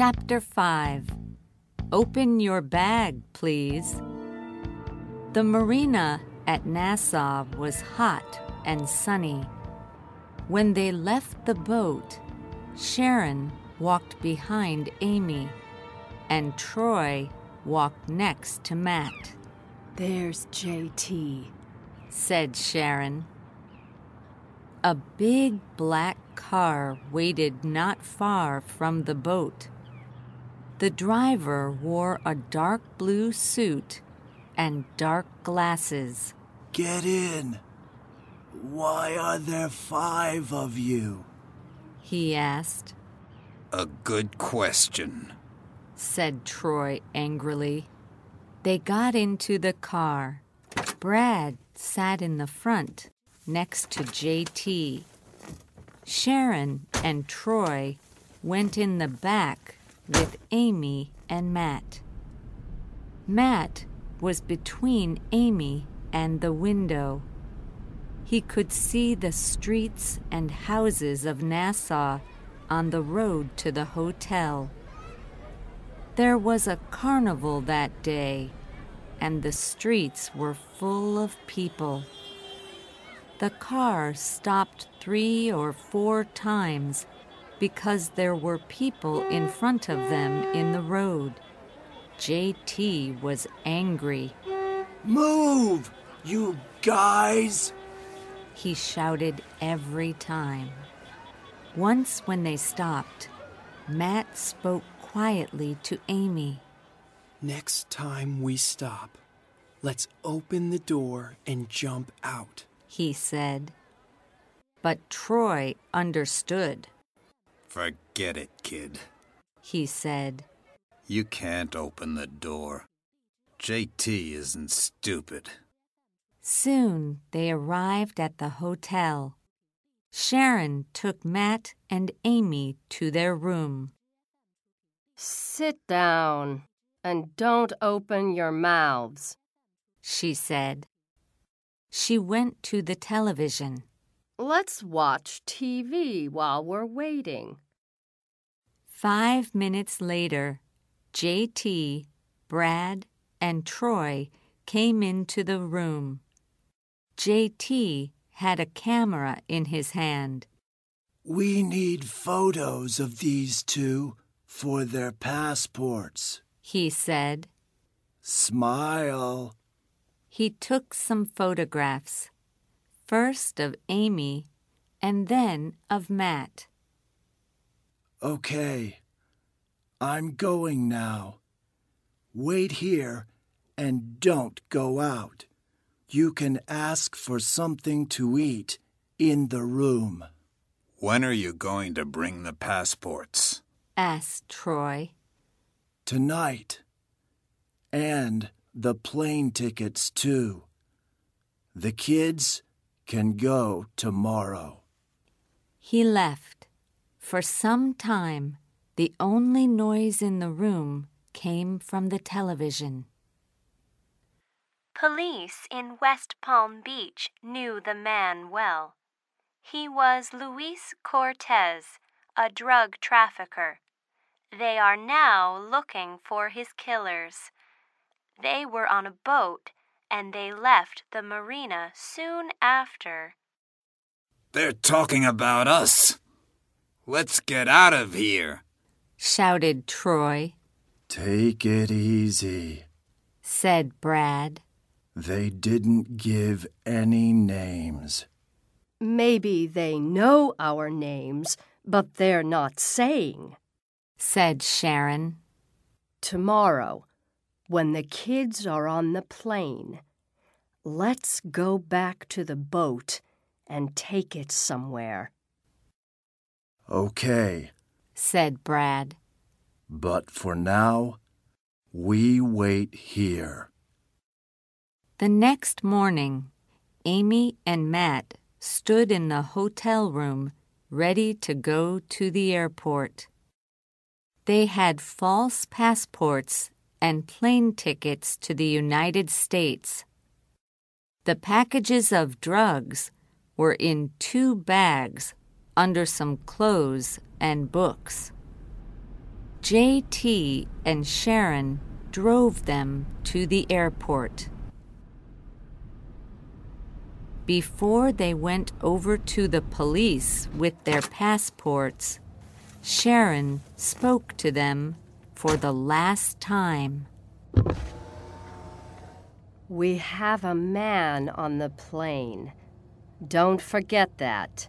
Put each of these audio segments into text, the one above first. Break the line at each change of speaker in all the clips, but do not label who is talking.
Chapter 5 Open Your Bag, Please. The marina at Nassau was hot and sunny. When they left the boat, Sharon walked behind Amy, and Troy walked next to Matt.
There's JT,
said Sharon. A big black car waited not far from the boat. The driver wore a dark blue suit and dark glasses.
Get in. Why are there five of you?
He asked.
A good question,
said Troy angrily. They got into the car. Brad sat in the front next to JT. Sharon and Troy went in the back with Amy and Matt. Matt was between Amy and the window. He could see the streets and houses of Nassau on the road to the hotel. There was a carnival that day, and the streets were full of people. The car stopped three or four times because there were people in front of them in the road. JT was angry.
Move, you guys!
He shouted every time. Once, when they stopped, Matt spoke quietly to Amy.
Next time we stop, let's open the door and jump out,
he said. But Troy understood.
Forget it, kid,
he said.
You can't open the door. JT isn't stupid.
Soon they arrived at the hotel. Sharon took Matt and Amy to their room.
Sit down and don't open your mouths,
she said. She went to the television.
Let's watch TV while we're waiting.
Five minutes later, JT, Brad, and Troy came into the room. JT had a camera in his hand.
We need photos of these two for their passports,
he said.
Smile.
He took some photographs, first of Amy and then of Matt.
Okay, I'm going now. Wait here and don't go out you can ask for something to eat in the room.
When are you going to bring the passports?
asked Troy.
Tonight. And the plane tickets, too. The kids can go tomorrow.
He left. For some time, the only noise in the room came from the television.
Police in West Palm Beach knew the man well. He was Luis Cortez, a drug trafficker. They are now looking for his killers. They were on a boat and they left the marina soon after.
They're talking about us. Let's get out of here,
shouted Troy.
Take it easy,
said Brad.
They didn't give any names.
Maybe they know our names, but they're not saying,
said Sharon.
Tomorrow, when the kids are on the plane, let's go back to the boat and take it somewhere.
Okay,
said Brad.
But for now, we wait here.
The next morning, Amy and Matt stood in the hotel room ready to go to the airport. They had false passports and plane tickets to the United States. The packages of drugs were in two bags under some clothes and books. JT and Sharon drove them to the airport. Before they went over to the police with their passports, Sharon spoke to them for the last time.
We have a man on the plane. Don't forget that.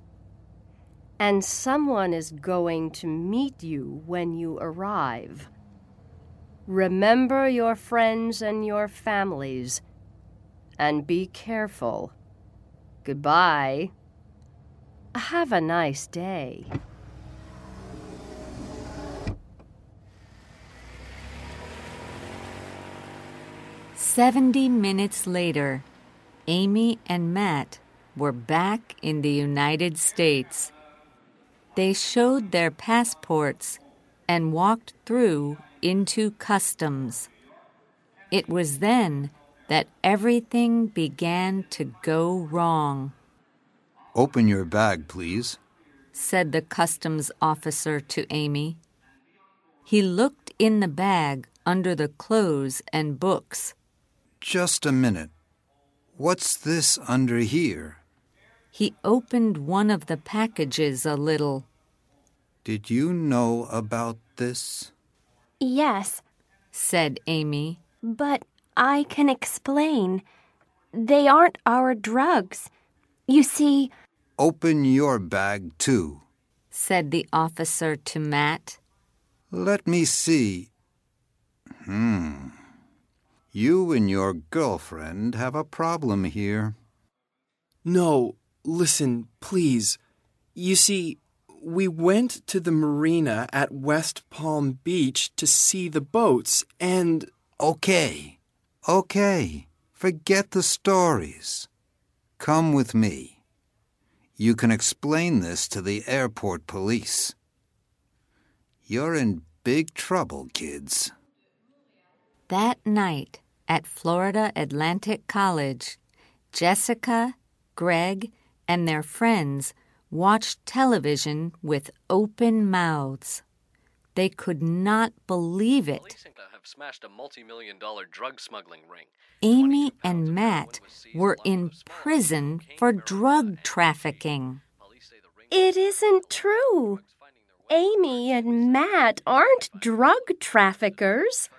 And someone is going to meet you when you arrive. Remember your friends and your families, and be careful. Goodbye. Have a nice day.
Seventy minutes later, Amy and Matt were back in the United States. They showed their passports and walked through into customs. It was then that everything began to go wrong,
Open your bag, please.
said the customs officer to Amy. He looked in the bag under the clothes and books.
Just a minute. What's this under here?
He opened one of the packages a little.
Did you know about this?
Yes,
said Amy.
but I can explain. They aren't our drugs. You see,
Open your bag, too.
said the officer to Matt.
Let me see. Hmm. You and your girlfriend have a problem here.
No, listen, please. You see, we went to the marina at West Palm Beach to see the boats, and
Okay. Okay. Forget the stories. Come with me. You can explain this to the airport police. You're in big trouble, kids.
That night at Florida Atlantic College, Jessica, Greg, and their friends watched television with open mouths. They could not believe it.
Police have smashed a multi-million dollar drug smuggling ring.
Amy and Matt were in prison for drug trafficking.
Police say the ring
It isn't true. Amy and Matt aren't drug traffickers.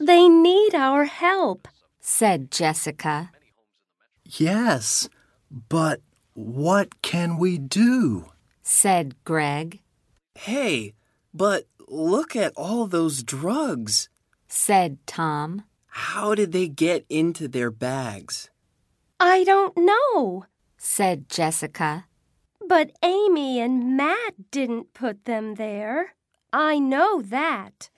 They need our help.
Said Jessica.
Yes, but what can we do?
Said Greg.
hey, but look at all those drugs.
Said Tom.
How did they get into their bags?
I don't know.
Said Jessica.
But Amy and Matt didn't put them there. I know that.